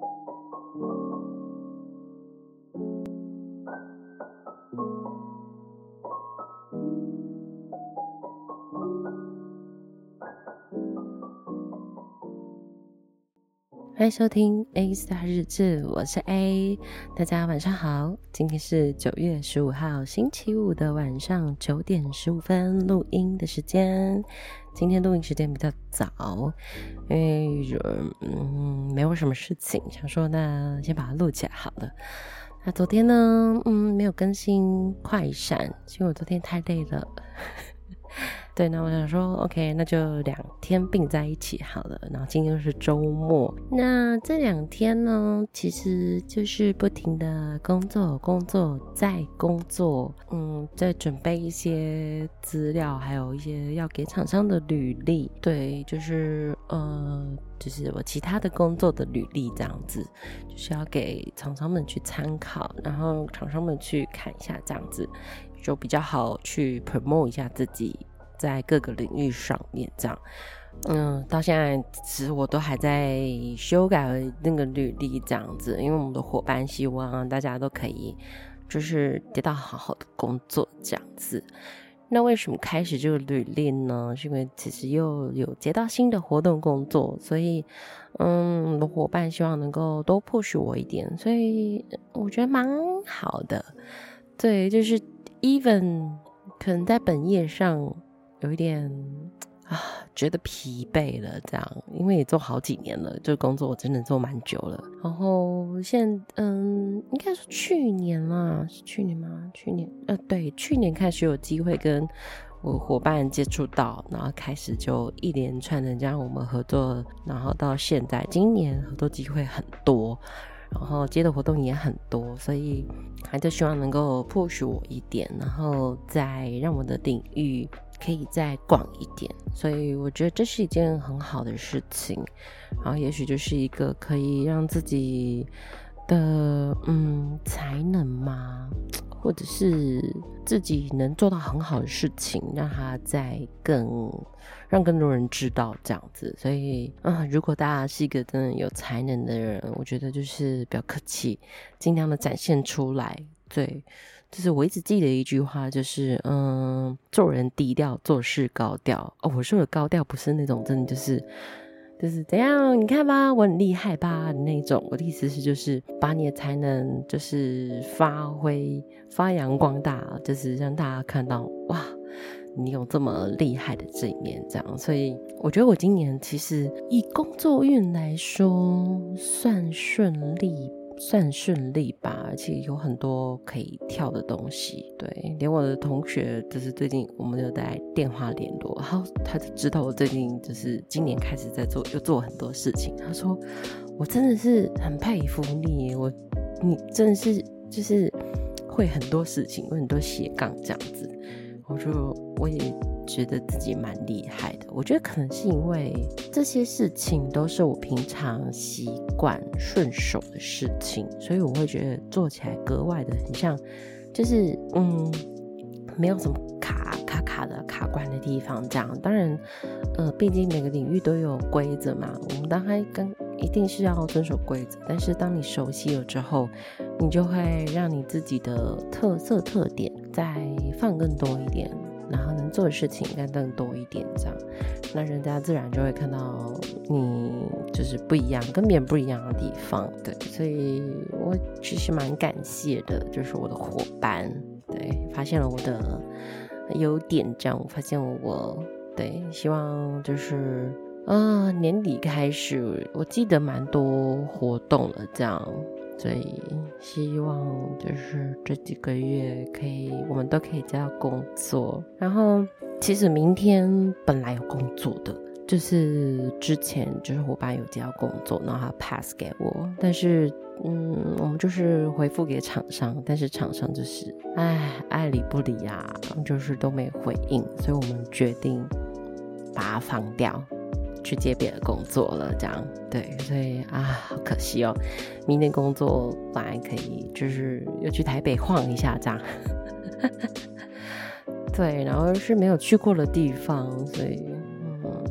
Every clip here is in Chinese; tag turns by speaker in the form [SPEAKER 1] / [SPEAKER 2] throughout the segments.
[SPEAKER 1] thank you 欢迎收听 A Star 日志，我是 A，大家晚上好。今天是九月十五号星期五的晚上九点十五分录音的时间。今天录音时间比较早，因为嗯没有什么事情，想说那先把它录起来好了。那昨天呢，嗯没有更新快闪，因为我昨天太累了。对，那我想说，OK，那就两天并在一起好了。然后今天是周末，那这两天呢，其实就是不停的工作，工作再工作，嗯，在准备一些资料，还有一些要给厂商的履历。对，就是呃，就是我其他的工作的履历这样子，就是要给厂商们去参考，然后厂商们去看一下，这样子就比较好去 promote 一下自己。在各个领域上面，这样，嗯，到现在其实我都还在修改那个履历，这样子，因为我们的伙伴希望大家都可以就是得到好好的工作，这样子。那为什么开始这个履历呢？是因为其实又有接到新的活动工作，所以，嗯，我的伙伴希望能够多 push 我一点，所以我觉得蛮好的。对，就是 even 可能在本业上。有一点啊，觉得疲惫了，这样，因为也做好几年了，这工作我真的做蛮久了。然后现嗯，应该是去年啦，是去年吗？去年呃，对，去年开始有机会跟我伙伴接触到，然后开始就一连串的这样我们合作，然后到现在，今年合作机会很多，然后接的活动也很多，所以还是希望能够 push 我一点，然后再让我的领域。可以再广一点，所以我觉得这是一件很好的事情，然后也许就是一个可以让自己的嗯才能嘛，或者是自己能做到很好的事情，让他再更让更多人知道这样子。所以啊、如果大家是一个真的有才能的人，我觉得就是不要客气，尽量的展现出来，对。就是我一直记得一句话，就是嗯，做人低调，做事高调。哦，我说的高调不是那种真的就是就是怎样，你看吧，我很厉害吧那种。我的意思是，就是把你的才能就是发挥、发扬光大，就是让大家看到哇，你有这么厉害的这一面。这样，所以我觉得我今年其实以工作运来说算顺利。算顺利吧，而且有很多可以跳的东西。对，连我的同学，就是最近我们有在电话联络，然后他就知道我最近就是今年开始在做，又做很多事情。他说：“我真的是很佩服你，我你真的是就是会很多事情，有很多斜杠这样子。”我就我也。觉得自己蛮厉害的，我觉得可能是因为这些事情都是我平常习管顺手的事情，所以我会觉得做起来格外的很像，就是嗯，没有什么卡卡卡的卡关的地方。这样，当然，呃，毕竟每个领域都有规则嘛，我们当然跟一定是要遵守规则。但是当你熟悉了之后，你就会让你自己的特色特点再放更多一点。然后能做的事情应该更多一点，这样，那人家自然就会看到你就是不一样，跟别人不一样的地方，对，所以我其实蛮感谢的，就是我的伙伴，对，发现了我的优点，这样，我发现我，对，希望就是，啊、呃，年底开始，我记得蛮多活动了，这样。所以希望就是这几个月可以，我们都可以接到工作。然后其实明天本来有工作的，就是之前就是伙伴有接到工作，然后他 pass 给我，但是嗯，我们就是回复给厂商，但是厂商就是哎爱理不理啊，就是都没回应，所以我们决定把它放掉。去接别的工作了，这样对，所以啊，好可惜哦。明天工作本来可以，就是又去台北晃一下，这样。对，然后是没有去过的地方，所以嗯，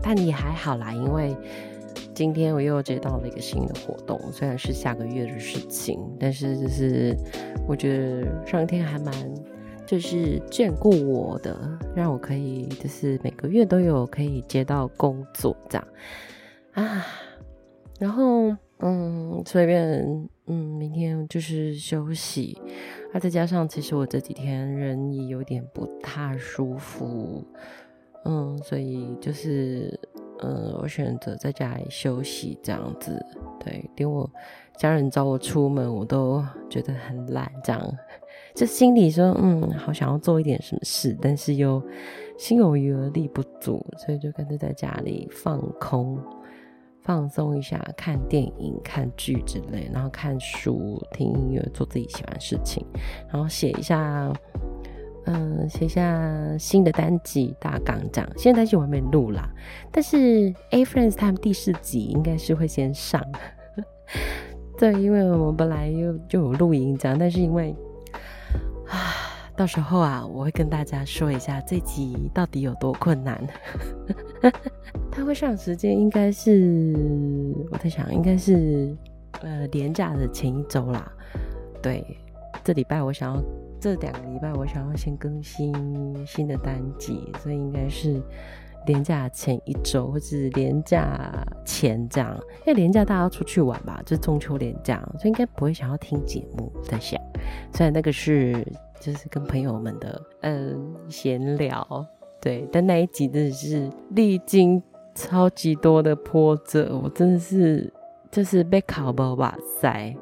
[SPEAKER 1] 但也还好啦，因为今天我又接到了一个新的活动，虽然是下个月的事情，但是就是我觉得上天还蛮就是眷顾我的，让我可以就是每个月都有可以接到工作这样。啊，然后嗯，随便嗯，明天就是休息，啊，再加上其实我这几天人也有点不太舒服，嗯，所以就是。嗯，我选择在家里休息这样子，对，连我家人找我出门，我都觉得很懒，这样，就心里说，嗯，好想要做一点什么事，但是又心有余而力不足，所以就干脆在家里放空、放松一下，看电影、看剧之类，然后看书、听音乐，做自己喜欢的事情，然后写一下。嗯，写下新的单集大纲这样。新的单集我还没录啦，但是 A Friends 他们第四集应该是会先上。对，因为我们本来又就有录音这样，但是因为，到时候啊，我会跟大家说一下这集到底有多困难。它会上时间应该是我在想，应该是呃连假的前一周啦。对，这礼拜我想要。这两个礼拜，我想要先更新新的单集，所以应该是连假前一周，或是连假前这样。因为连假大家要出去玩吧，就中秋连假，所以应该不会想要听节目。在想，虽然那个是就是跟朋友们的嗯闲聊，对，但那一集真的是历经超级多的波折，我真的是就是被考爆，哇塞！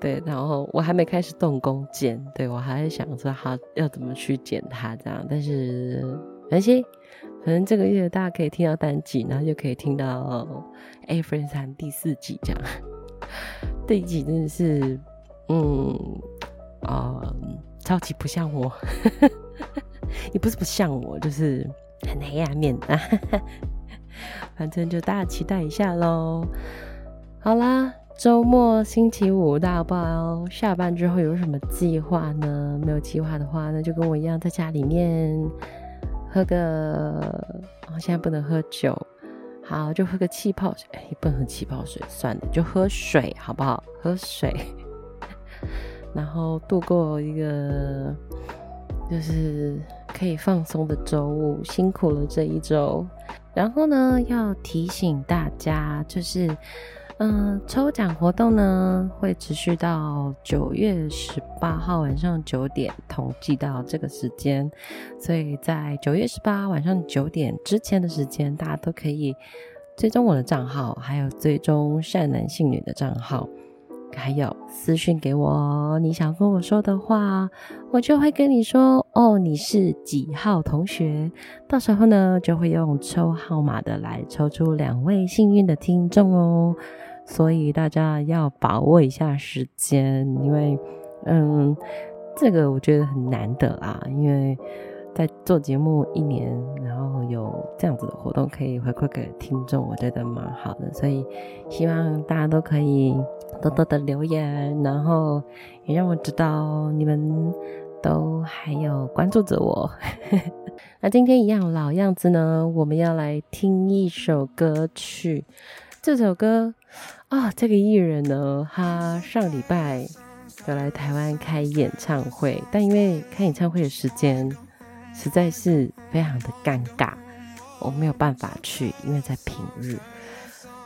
[SPEAKER 1] 对，然后我还没开始动工剪，对，我还在想说他要怎么去剪它这样，但是没关系，反正这个月大家可以听到单集，然后就可以听到 A Friends 谈第四季这样。这一集真的是，嗯，啊、超级不像我，也不是不像我，就是很黑暗面啊。反正就大家期待一下喽。好啦。周末星期五，大家不知道下班之后有什么计划呢？没有计划的话，那就跟我一样，在家里面喝个……哦，现在不能喝酒，好，就喝个气泡水。哎，不能喝气泡水，算了，就喝水，好不好？喝水，然后度过一个就是可以放松的周五。辛苦了这一周，然后呢，要提醒大家，就是。嗯，抽奖活动呢会持续到九月十八号晚上九点，统计到这个时间，所以在九月十八晚上九点之前的时间，大家都可以追踪我的账号，还有追踪善男信女的账号，还有私讯给我你想跟我说的话，我就会跟你说哦，你是几号同学，到时候呢就会用抽号码的来抽出两位幸运的听众哦。所以大家要把握一下时间，因为，嗯，这个我觉得很难得啦。因为在做节目一年，然后有这样子的活动可以回馈给听众，我觉得蛮好的。所以希望大家都可以多多的留言，然后也让我知道你们都还有关注着我。那今天一样老样子呢，我们要来听一首歌曲。这首歌啊、哦，这个艺人呢，他上礼拜有来台湾开演唱会，但因为开演唱会的时间实在是非常的尴尬，我没有办法去，因为在平日，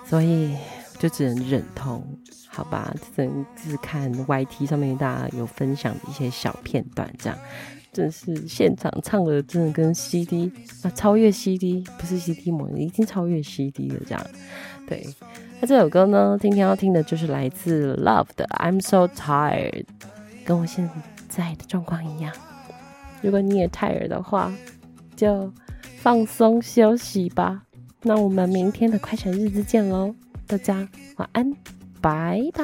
[SPEAKER 1] 所以就只能忍痛，好吧，只能只看 YT 上面大家有分享的一些小片段，这样。真是现场唱的，真的跟 CD 啊，超越 CD，不是 CD 模，已经超越 CD 了。这样，对。那这首歌呢，今天要听的就是来自 Love 的 I'm So Tired，跟我现在的状况一样。如果你也 tired 的话，就放松休息吧。那我们明天的快闪日子见喽，大家晚安，拜拜。